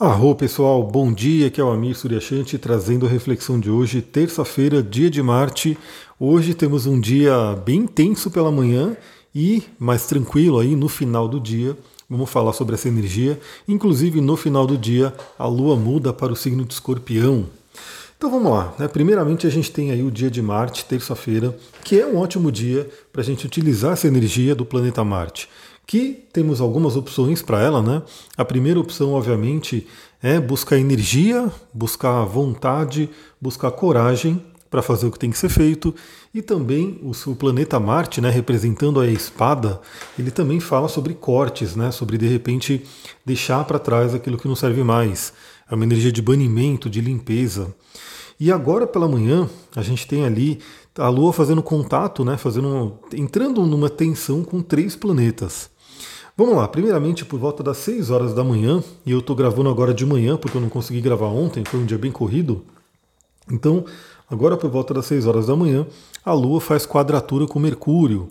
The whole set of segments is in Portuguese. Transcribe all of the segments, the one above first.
Arro pessoal, bom dia, aqui é o Amir Suryashanti trazendo a reflexão de hoje, terça-feira, dia de Marte. Hoje temos um dia bem intenso pela manhã e mais tranquilo aí no final do dia. Vamos falar sobre essa energia. Inclusive no final do dia a Lua muda para o signo de Escorpião. Então vamos lá. Né? Primeiramente a gente tem aí o dia de Marte, terça-feira, que é um ótimo dia para a gente utilizar essa energia do planeta Marte que temos algumas opções para ela, né? A primeira opção, obviamente, é buscar energia, buscar vontade, buscar coragem para fazer o que tem que ser feito. E também o, planeta Marte, né, representando a espada, ele também fala sobre cortes, né, sobre de repente deixar para trás aquilo que não serve mais. É uma energia de banimento, de limpeza. E agora pela manhã, a gente tem ali a Lua fazendo contato, né, fazendo, entrando numa tensão com três planetas. Vamos lá, primeiramente por volta das 6 horas da manhã, e eu estou gravando agora de manhã porque eu não consegui gravar ontem, foi um dia bem corrido. Então, agora por volta das 6 horas da manhã, a Lua faz quadratura com Mercúrio.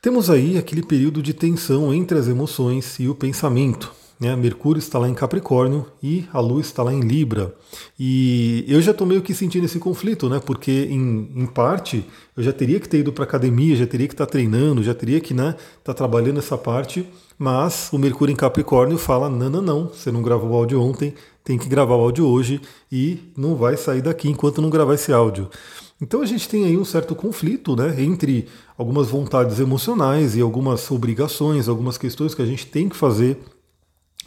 Temos aí aquele período de tensão entre as emoções e o pensamento. Né? Mercúrio está lá em Capricórnio e a Lua está lá em Libra. E eu já estou meio que sentindo esse conflito, né? Porque em, em parte eu já teria que ter ido para academia, já teria que estar tá treinando, já teria que estar né, tá trabalhando essa parte, mas o Mercúrio em Capricórnio fala: não, não, não, você não gravou o áudio ontem, tem que gravar o áudio hoje e não vai sair daqui enquanto não gravar esse áudio. Então a gente tem aí um certo conflito né, entre algumas vontades emocionais e algumas obrigações, algumas questões que a gente tem que fazer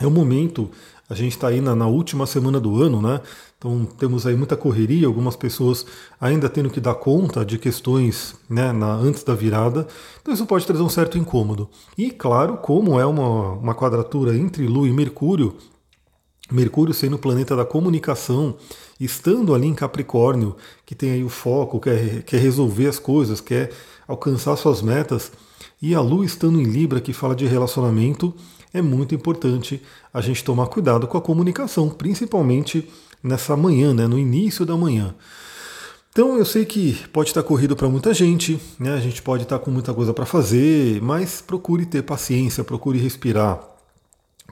é o momento, a gente está aí na, na, última semana do ano, né? Então temos aí muita correria, algumas pessoas ainda tendo que dar conta de questões né, na, antes da virada. Então isso pode trazer um certo incômodo. E claro, como é uma, uma quadratura entre Lua e Mercúrio, Mercúrio sendo o planeta da comunicação, estando ali em Capricórnio, que tem aí o foco, quer, quer resolver as coisas, quer alcançar suas metas, e a Lua estando em Libra, que fala de relacionamento, é muito importante a gente tomar cuidado com a comunicação, principalmente nessa manhã, né, no início da manhã. Então eu sei que pode estar corrido para muita gente, né, a gente pode estar com muita coisa para fazer, mas procure ter paciência, procure respirar,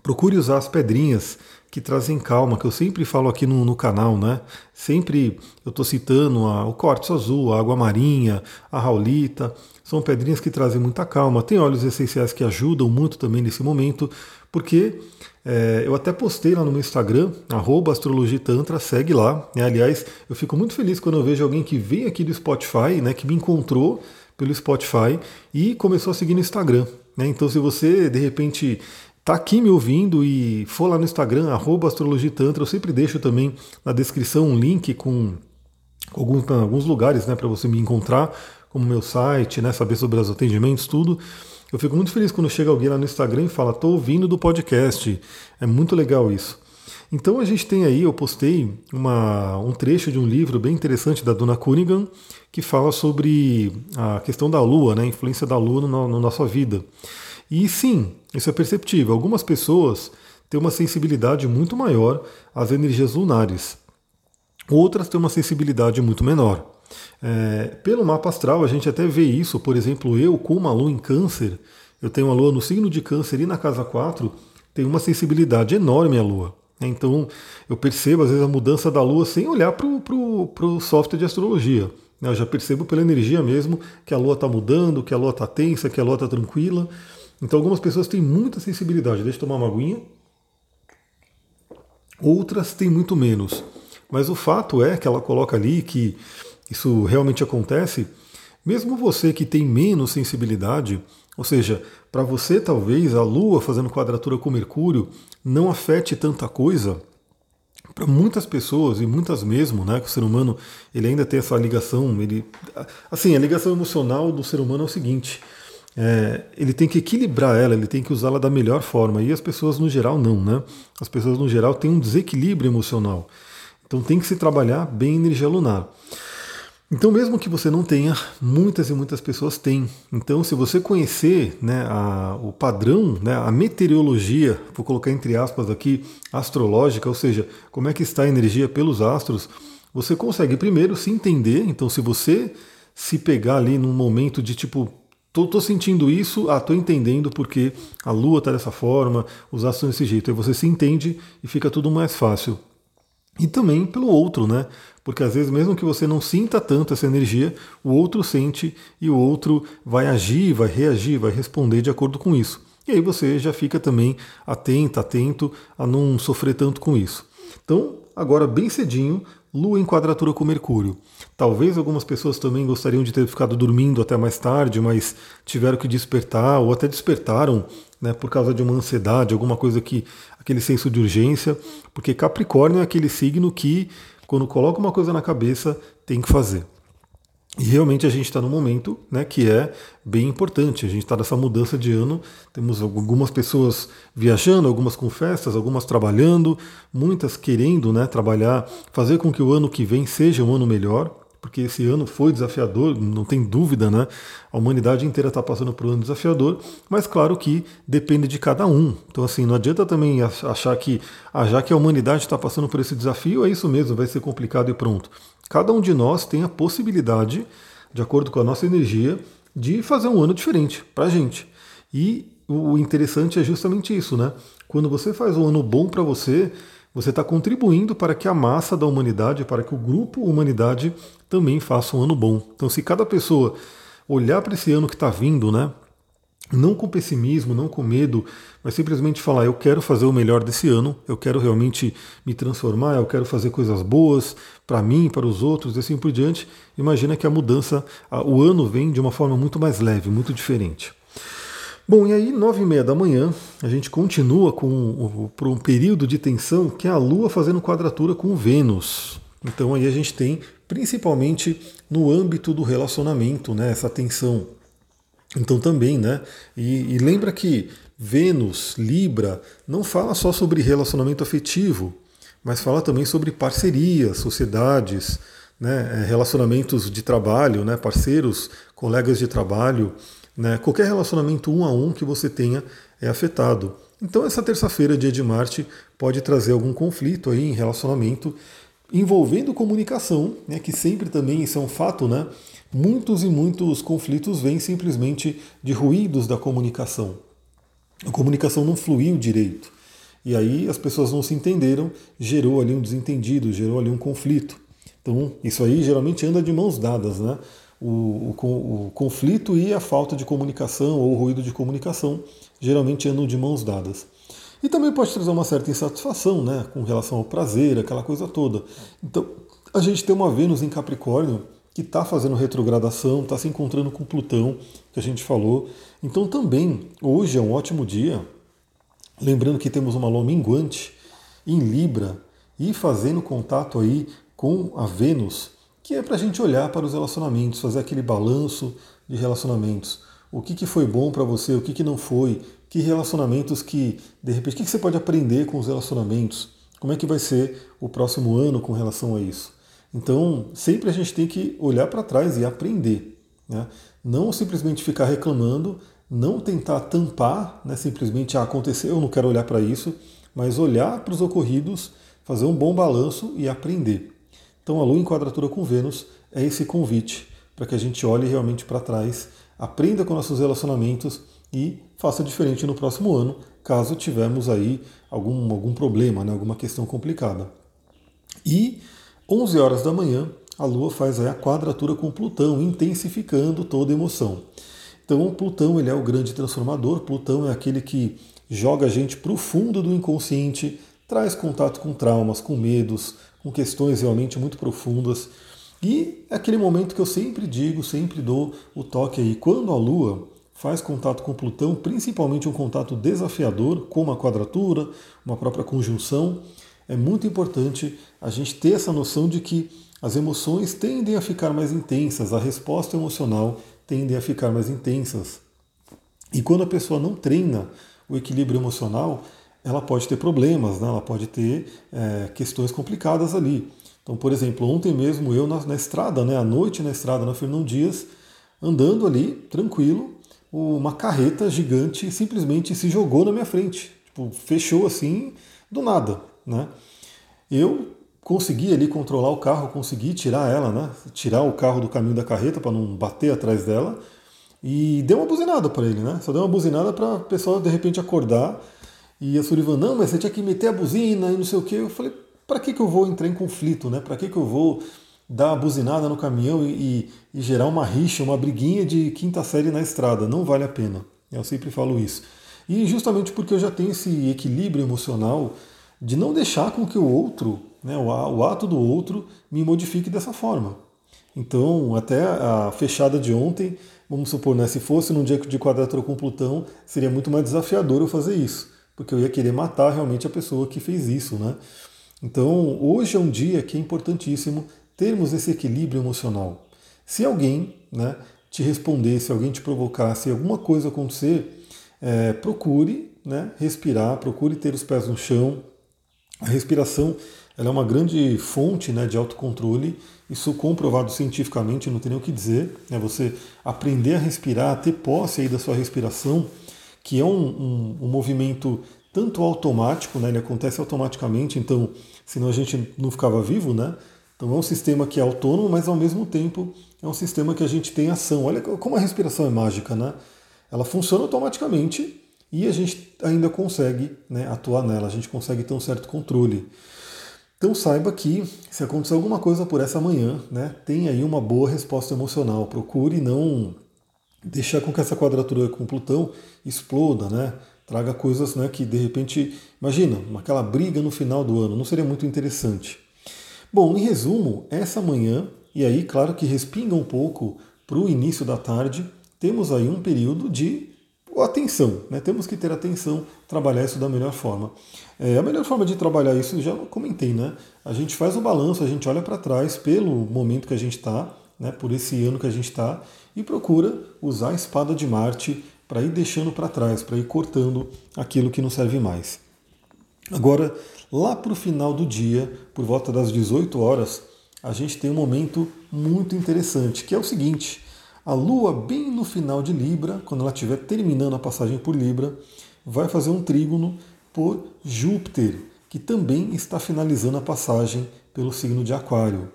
procure usar as pedrinhas que trazem calma, que eu sempre falo aqui no, no canal, né? Sempre eu estou citando a, o quartzo azul, a água marinha, a raulita, são pedrinhas que trazem muita calma. Tem óleos essenciais que ajudam muito também nesse momento, porque é, eu até postei lá no meu Instagram, astrologitantra, segue lá. Né? Aliás, eu fico muito feliz quando eu vejo alguém que vem aqui do Spotify, né, que me encontrou pelo Spotify e começou a seguir no Instagram. Né? Então, se você de repente está aqui me ouvindo e for lá no Instagram, astrologitantra, eu sempre deixo também na descrição um link com alguns, alguns lugares né, para você me encontrar, como meu site, né, saber sobre os atendimentos, tudo. Eu fico muito feliz quando chega alguém lá no Instagram e fala, estou ouvindo do podcast. É muito legal isso. Então a gente tem aí, eu postei uma, um trecho de um livro bem interessante da Dona Cunningham, que fala sobre a questão da Lua, né, a influência da Lua na, na nossa vida. E sim, isso é perceptível. Algumas pessoas têm uma sensibilidade muito maior às energias lunares. Outras têm uma sensibilidade muito menor. É, pelo mapa astral, a gente até vê isso, por exemplo, eu com uma lua em câncer, eu tenho uma lua no signo de câncer e na casa 4, tem uma sensibilidade enorme à lua. Então eu percebo às vezes a mudança da lua sem olhar para o software de astrologia. Eu já percebo pela energia mesmo que a lua está mudando, que a lua está tensa, que a lua está tranquila. Então algumas pessoas têm muita sensibilidade, deixa eu tomar uma aguinha. Outras têm muito menos. Mas o fato é que ela coloca ali que isso realmente acontece. Mesmo você que tem menos sensibilidade, ou seja, para você talvez a Lua fazendo quadratura com Mercúrio não afete tanta coisa, para muitas pessoas e muitas mesmo, né, que o ser humano ele ainda tem essa ligação, ele, assim, a ligação emocional do ser humano é o seguinte: é, ele tem que equilibrar ela, ele tem que usá-la da melhor forma. E as pessoas no geral não, né? As pessoas no geral têm um desequilíbrio emocional. Então tem que se trabalhar bem a energia lunar. Então, mesmo que você não tenha, muitas e muitas pessoas têm. Então, se você conhecer né, a, o padrão, né, a meteorologia, vou colocar entre aspas aqui, astrológica, ou seja, como é que está a energia pelos astros, você consegue primeiro se entender. Então, se você se pegar ali num momento de tipo Tô, tô, sentindo isso, ah, tô entendendo porque a lua tá dessa forma, os astros desse jeito. Aí você se entende e fica tudo mais fácil. E também pelo outro, né? Porque às vezes, mesmo que você não sinta tanto essa energia, o outro sente e o outro vai agir, vai reagir, vai responder de acordo com isso. E aí você já fica também atento, atento a não sofrer tanto com isso. Então, agora bem cedinho, Lua em quadratura com Mercúrio. Talvez algumas pessoas também gostariam de ter ficado dormindo até mais tarde, mas tiveram que despertar ou até despertaram né, por causa de uma ansiedade, alguma coisa que aquele senso de urgência, porque Capricórnio é aquele signo que quando coloca uma coisa na cabeça tem que fazer. E realmente a gente está num momento né, que é bem importante. A gente está nessa mudança de ano. Temos algumas pessoas viajando, algumas com festas, algumas trabalhando, muitas querendo né, trabalhar, fazer com que o ano que vem seja um ano melhor, porque esse ano foi desafiador, não tem dúvida, né? A humanidade inteira está passando por um ano desafiador, mas claro que depende de cada um. Então, assim, não adianta também achar que, ah, já que a humanidade está passando por esse desafio, é isso mesmo, vai ser complicado e pronto. Cada um de nós tem a possibilidade, de acordo com a nossa energia, de fazer um ano diferente para a gente. E o interessante é justamente isso, né? Quando você faz um ano bom para você, você está contribuindo para que a massa da humanidade, para que o grupo humanidade também faça um ano bom. Então, se cada pessoa olhar para esse ano que está vindo, né? não com pessimismo, não com medo, mas simplesmente falar: eu quero fazer o melhor desse ano, eu quero realmente me transformar, eu quero fazer coisas boas para mim, para os outros e assim por diante. Imagina que a mudança, o ano vem de uma forma muito mais leve, muito diferente. Bom, e aí, nove e meia da manhã, a gente continua com por um período de tensão que é a Lua fazendo quadratura com Vênus. Então aí a gente tem, principalmente no âmbito do relacionamento, né, essa tensão então também, né? E, e, lembra que Vênus, Libra, não fala só sobre relacionamento afetivo, mas fala também sobre parcerias, sociedades, né? É, relacionamentos de trabalho, né? parceiros, colegas de trabalho, né? qualquer relacionamento um a um que você tenha é afetado. Então essa terça-feira, dia de Marte, pode trazer algum conflito aí em relacionamento envolvendo comunicação, né? que sempre também isso é um fato, né? Muitos e muitos conflitos vêm simplesmente de ruídos da comunicação. A comunicação não fluiu direito. E aí as pessoas não se entenderam, gerou ali um desentendido, gerou ali um conflito. Então, isso aí geralmente anda de mãos dadas, né? O, o, o conflito e a falta de comunicação ou o ruído de comunicação geralmente andam de mãos dadas. E também pode trazer uma certa insatisfação, né? Com relação ao prazer, aquela coisa toda. Então, a gente tem uma Vênus em Capricórnio que está fazendo retrogradação, está se encontrando com Plutão, que a gente falou. Então também, hoje é um ótimo dia, lembrando que temos uma lua minguante em Libra e fazendo contato aí com a Vênus, que é para a gente olhar para os relacionamentos, fazer aquele balanço de relacionamentos. O que, que foi bom para você, o que, que não foi, que relacionamentos que, de repente, o que, que você pode aprender com os relacionamentos, como é que vai ser o próximo ano com relação a isso. Então, sempre a gente tem que olhar para trás e aprender. Né? Não simplesmente ficar reclamando, não tentar tampar, né? simplesmente ah, aconteceu, eu não quero olhar para isso, mas olhar para os ocorridos, fazer um bom balanço e aprender. Então, a Lua em quadratura com Vênus é esse convite para que a gente olhe realmente para trás, aprenda com nossos relacionamentos e faça diferente no próximo ano, caso tivermos aí algum, algum problema, né? alguma questão complicada. E 11 horas da manhã, a Lua faz a quadratura com Plutão, intensificando toda a emoção. Então, Plutão ele é o grande transformador, Plutão é aquele que joga a gente para o fundo do inconsciente, traz contato com traumas, com medos, com questões realmente muito profundas. E é aquele momento que eu sempre digo, sempre dou o toque aí. Quando a Lua faz contato com Plutão, principalmente um contato desafiador, como a quadratura, uma própria conjunção, é muito importante a gente ter essa noção de que as emoções tendem a ficar mais intensas, a resposta emocional tende a ficar mais intensas. E quando a pessoa não treina o equilíbrio emocional, ela pode ter problemas, né? ela pode ter é, questões complicadas ali. Então, por exemplo, ontem mesmo eu na, na estrada, né, à noite na estrada, na Fernão Dias, andando ali, tranquilo, uma carreta gigante simplesmente se jogou na minha frente. Tipo, fechou assim, do nada. Né? Eu consegui ali controlar o carro, consegui tirar ela, né? tirar o carro do caminho da carreta para não bater atrás dela, e deu uma buzinada para ele, né? Só deu uma buzinada para o pessoal de repente acordar. E a Sullivan, não, mas você tinha que meter a buzina e não sei o quê. Eu falei, para que, que eu vou entrar em conflito, né? Para que, que eu vou dar uma buzinada no caminhão e, e, e, gerar uma rixa, uma briguinha de quinta série na estrada? Não vale a pena. Eu sempre falo isso. E justamente porque eu já tenho esse equilíbrio emocional de não deixar com que o outro, né, o ato do outro, me modifique dessa forma. Então, até a fechada de ontem, vamos supor, né, se fosse num dia de quadratura com Plutão, seria muito mais desafiador eu fazer isso, porque eu ia querer matar realmente a pessoa que fez isso, né? Então, hoje é um dia que é importantíssimo termos esse equilíbrio emocional. Se alguém né, te responder, se alguém te provocar, se alguma coisa acontecer, é, procure né, respirar, procure ter os pés no chão. A respiração ela é uma grande fonte né, de autocontrole, isso comprovado cientificamente, não tem nem o que dizer. Né, você aprender a respirar, ter posse aí da sua respiração, que é um, um, um movimento tanto automático, né, ele acontece automaticamente, então senão a gente não ficava vivo, né? Então é um sistema que é autônomo, mas ao mesmo tempo é um sistema que a gente tem ação. Olha como a respiração é mágica, né? Ela funciona automaticamente e a gente ainda consegue né, atuar nela, a gente consegue ter um certo controle. Então saiba que se acontecer alguma coisa por essa manhã, né, tem aí uma boa resposta emocional. Procure não deixar com que essa quadratura com Plutão exploda, né? traga coisas né, que de repente, imagina, aquela briga no final do ano, não seria muito interessante. Bom, em resumo, essa manhã, e aí claro que respinga um pouco para o início da tarde, temos aí um período de atenção, né? temos que ter atenção, trabalhar isso da melhor forma. É, a melhor forma de trabalhar isso, já comentei, né? A gente faz o balanço, a gente olha para trás pelo momento que a gente está, né? por esse ano que a gente está, e procura usar a espada de Marte para ir deixando para trás, para ir cortando aquilo que não serve mais. Agora, lá para o final do dia, por volta das 18 horas, a gente tem um momento muito interessante, que é o seguinte: a Lua, bem no final de Libra, quando ela estiver terminando a passagem por Libra, vai fazer um trígono por Júpiter, que também está finalizando a passagem pelo signo de Aquário.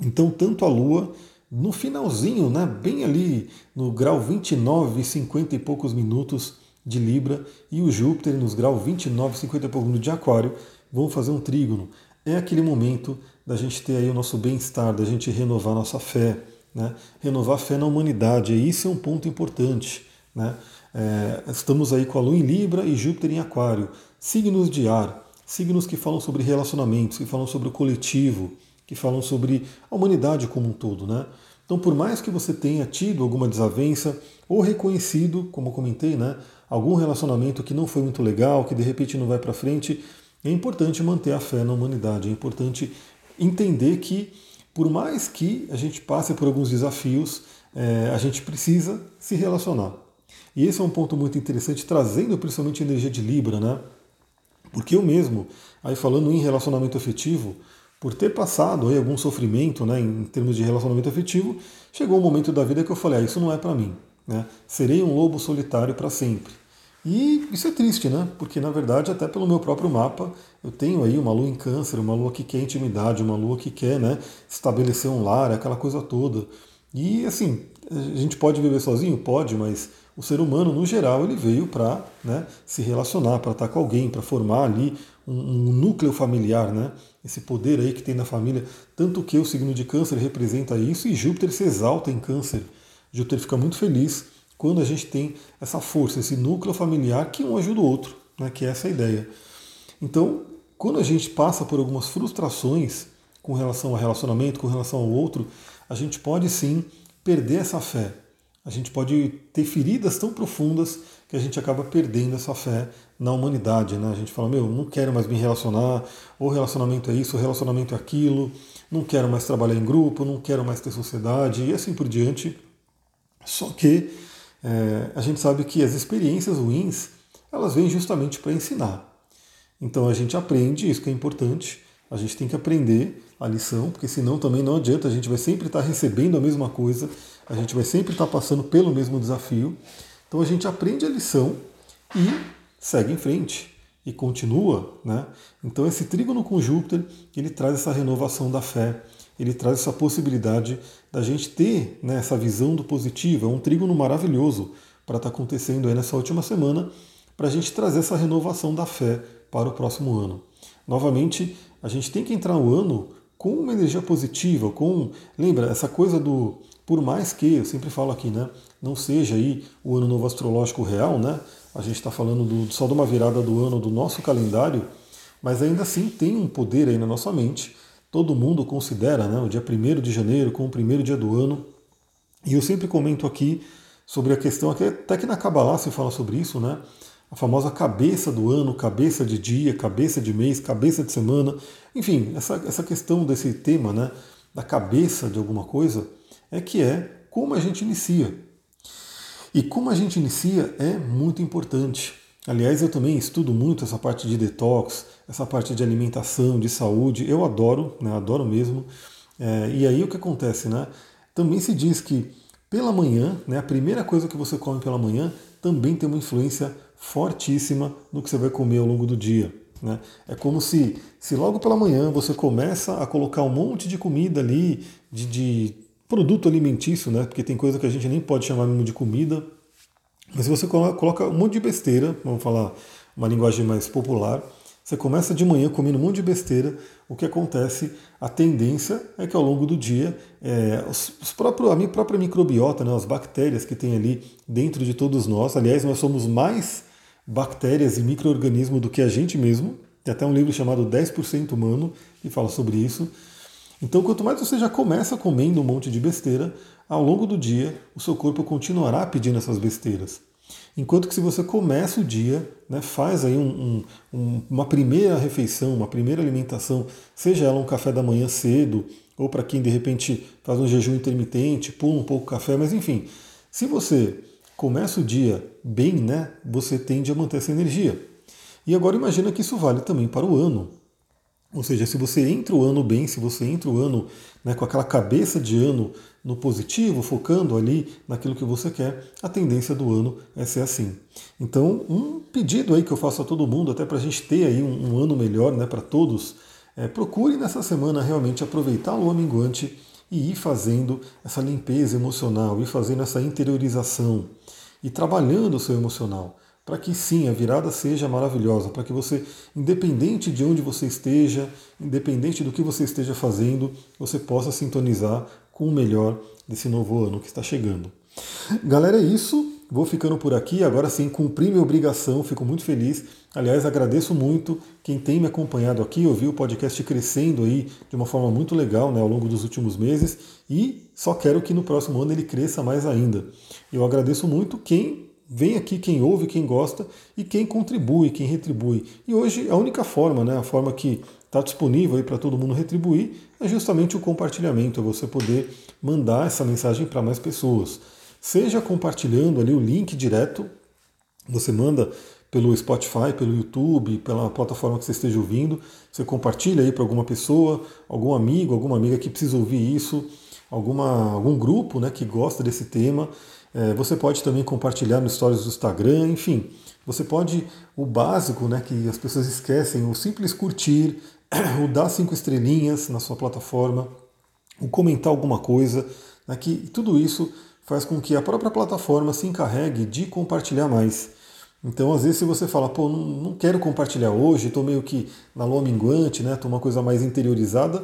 Então, tanto a Lua no finalzinho, né, bem ali no grau 29, 50 e poucos minutos de Libra, e o Júpiter nos graus 29, 50 e poucos minutos de Aquário, vão fazer um trígono. É aquele momento da gente ter aí o nosso bem-estar, da gente renovar nossa fé, né? renovar a fé na humanidade, e isso é um ponto importante. Né? É, estamos aí com a Lua em Libra e Júpiter em Aquário, signos de ar, signos que falam sobre relacionamentos, que falam sobre o coletivo, que falam sobre a humanidade como um todo. Né? Então, por mais que você tenha tido alguma desavença ou reconhecido, como comentei, né, algum relacionamento que não foi muito legal, que de repente não vai para frente, é importante manter a fé na humanidade, é importante entender que, por mais que a gente passe por alguns desafios, é, a gente precisa se relacionar. E esse é um ponto muito interessante, trazendo principalmente a energia de Libra, né? Porque eu mesmo, aí falando em relacionamento afetivo, por ter passado aí algum sofrimento né, em termos de relacionamento afetivo, chegou um momento da vida que eu falei, ah, isso não é para mim. Né? Serei um lobo solitário para sempre. E isso é triste, né? Porque na verdade, até pelo meu próprio mapa, eu tenho aí uma lua em câncer, uma lua que quer intimidade, uma lua que quer né, estabelecer um lar, aquela coisa toda. E assim, a gente pode viver sozinho? Pode, mas o ser humano, no geral, ele veio para né, se relacionar, para estar com alguém, para formar ali um, um, núcleo familiar, né? Esse poder aí que tem na família. Tanto que o signo de câncer representa isso e Júpiter se exalta em câncer. Júpiter fica muito feliz quando a gente tem essa força, esse núcleo familiar que um ajuda o outro, né? que é essa ideia. Então, quando a gente passa por algumas frustrações com relação ao relacionamento, com relação ao outro, a gente pode sim perder essa fé, a gente pode ter feridas tão profundas que a gente acaba perdendo essa fé na humanidade. Né? A gente fala, meu, não quero mais me relacionar, ou relacionamento é isso, ou relacionamento é aquilo, não quero mais trabalhar em grupo, não quero mais ter sociedade, e assim por diante. Só que é, a gente sabe que as experiências ruins, elas vêm justamente para ensinar. Então a gente aprende, isso que é importante, a gente tem que aprender a lição, porque senão também não adianta, a gente vai sempre estar recebendo a mesma coisa, a gente vai sempre estar passando pelo mesmo desafio. Então a gente aprende a lição e segue em frente e continua, né? Então esse trígono com Júpiter, ele traz essa renovação da fé, ele traz essa possibilidade da gente ter né, essa visão do positivo. É um trígono maravilhoso para estar tá acontecendo aí nessa última semana, para a gente trazer essa renovação da fé para o próximo ano. Novamente, a gente tem que entrar o ano com uma energia positiva, com. Lembra, essa coisa do. Por mais que, eu sempre falo aqui, né? Não seja aí o ano novo astrológico real, né? A gente está falando do, só de uma virada do ano do nosso calendário, mas ainda assim tem um poder aí na nossa mente todo mundo considera né, o dia 1 de janeiro como o primeiro dia do ano. E eu sempre comento aqui sobre a questão, até que na Kabbalah se fala sobre isso, né? A famosa cabeça do ano, cabeça de dia, cabeça de mês, cabeça de semana. Enfim, essa, essa questão desse tema, né? Da cabeça de alguma coisa, é que é como a gente inicia. E como a gente inicia é muito importante. Aliás, eu também estudo muito essa parte de detox, essa parte de alimentação, de saúde. Eu adoro, né? adoro mesmo. É, e aí o que acontece, né? Também se diz que pela manhã, né, a primeira coisa que você come pela manhã também tem uma influência fortíssima no que você vai comer ao longo do dia. Né? É como se, se logo pela manhã você começa a colocar um monte de comida ali, de, de produto alimentício, né? porque tem coisa que a gente nem pode chamar mesmo de comida, mas se você coloca um monte de besteira, vamos falar uma linguagem mais popular, você começa de manhã comendo um monte de besteira, o que acontece, a tendência é que ao longo do dia, é, os, os próprios, a minha própria microbiota, né, as bactérias que tem ali dentro de todos nós, aliás, nós somos mais bactérias e micro-organismos do que a gente mesmo, tem até um livro chamado 10% Humano que fala sobre isso. Então, quanto mais você já começa comendo um monte de besteira, ao longo do dia o seu corpo continuará pedindo essas besteiras. Enquanto que se você começa o dia, né, faz aí um, um, uma primeira refeição, uma primeira alimentação, seja ela um café da manhã cedo, ou para quem de repente faz um jejum intermitente, pula um pouco café, mas enfim, se você começa o dia bem, né, você tende a manter essa energia. E agora imagina que isso vale também para o ano. Ou seja, se você entra o ano bem, se você entra o ano né, com aquela cabeça de ano no positivo, focando ali naquilo que você quer, a tendência do ano é ser assim. Então, um pedido aí que eu faço a todo mundo, até para a gente ter aí um, um ano melhor né, para todos, é procure nessa semana realmente aproveitar lua minguante e ir fazendo essa limpeza emocional, ir fazendo essa interiorização e trabalhando o seu emocional para que sim, a virada seja maravilhosa, para que você, independente de onde você esteja, independente do que você esteja fazendo, você possa sintonizar com o melhor desse novo ano que está chegando. Galera, é isso. Vou ficando por aqui. Agora sim, cumpri minha obrigação, fico muito feliz. Aliás, agradeço muito quem tem me acompanhado aqui. Eu vi o podcast crescendo aí de uma forma muito legal né, ao longo dos últimos meses e só quero que no próximo ano ele cresça mais ainda. Eu agradeço muito quem vem aqui quem ouve, quem gosta e quem contribui, quem retribui. E hoje a única forma, né, a forma que está disponível para todo mundo retribuir é justamente o compartilhamento, é você poder mandar essa mensagem para mais pessoas. Seja compartilhando ali o link direto, você manda pelo Spotify, pelo YouTube, pela plataforma que você esteja ouvindo, você compartilha aí para alguma pessoa, algum amigo, alguma amiga que precisa ouvir isso, alguma, algum grupo né, que gosta desse tema. É, você pode também compartilhar no stories do Instagram, enfim. Você pode, o básico, né, que as pessoas esquecem, o simples curtir, o dar cinco estrelinhas na sua plataforma, o comentar alguma coisa, né, que tudo isso faz com que a própria plataforma se encarregue de compartilhar mais. Então, às vezes, se você fala, pô, não, não quero compartilhar hoje, estou meio que na lua minguante, né, estou uma coisa mais interiorizada,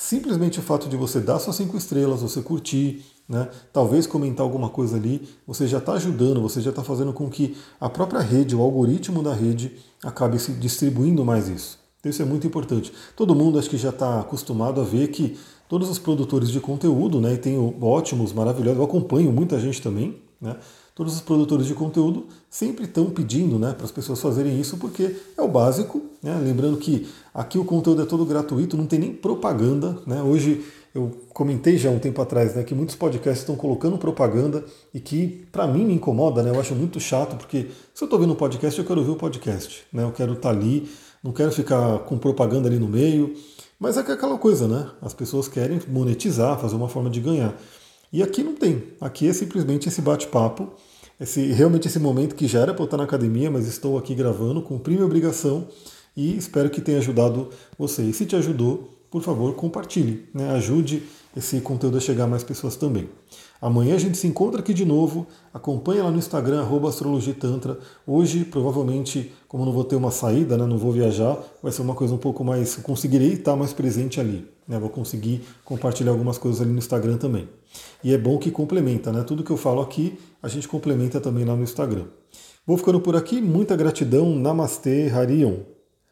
simplesmente o fato de você dar suas cinco estrelas, você curtir, né, talvez comentar alguma coisa ali, você já está ajudando, você já está fazendo com que a própria rede, o algoritmo da rede, acabe se distribuindo mais isso. Então isso é muito importante. Todo mundo acho que já está acostumado a ver que todos os produtores de conteúdo, né, e tem ótimos, maravilhosos, eu acompanho muita gente também, né, todos os produtores de conteúdo sempre estão pedindo né, para as pessoas fazerem isso porque é o básico. Né? Lembrando que aqui o conteúdo é todo gratuito, não tem nem propaganda. Né? Hoje eu comentei já um tempo atrás né, que muitos podcasts estão colocando propaganda e que para mim me incomoda, né? eu acho muito chato, porque se eu estou vendo um podcast, eu quero ouvir o podcast. Né? Eu quero estar tá ali, não quero ficar com propaganda ali no meio. Mas é, é aquela coisa, né? As pessoas querem monetizar, fazer uma forma de ganhar. E aqui não tem. Aqui é simplesmente esse bate-papo, esse, realmente esse momento que já era para eu estar na academia, mas estou aqui gravando, cumpri minha obrigação e espero que tenha ajudado você. E se te ajudou, por favor, compartilhe, né? ajude esse conteúdo a chegar a mais pessoas também. Amanhã a gente se encontra aqui de novo. Acompanha lá no Instagram, astrologitantra. Hoje, provavelmente, como não vou ter uma saída, né, não vou viajar, vai ser uma coisa um pouco mais. conseguirei estar mais presente ali. Né, vou conseguir compartilhar algumas coisas ali no Instagram também. E é bom que complementa, né? Tudo que eu falo aqui, a gente complementa também lá no Instagram. Vou ficando por aqui. Muita gratidão. Namastê, Harion.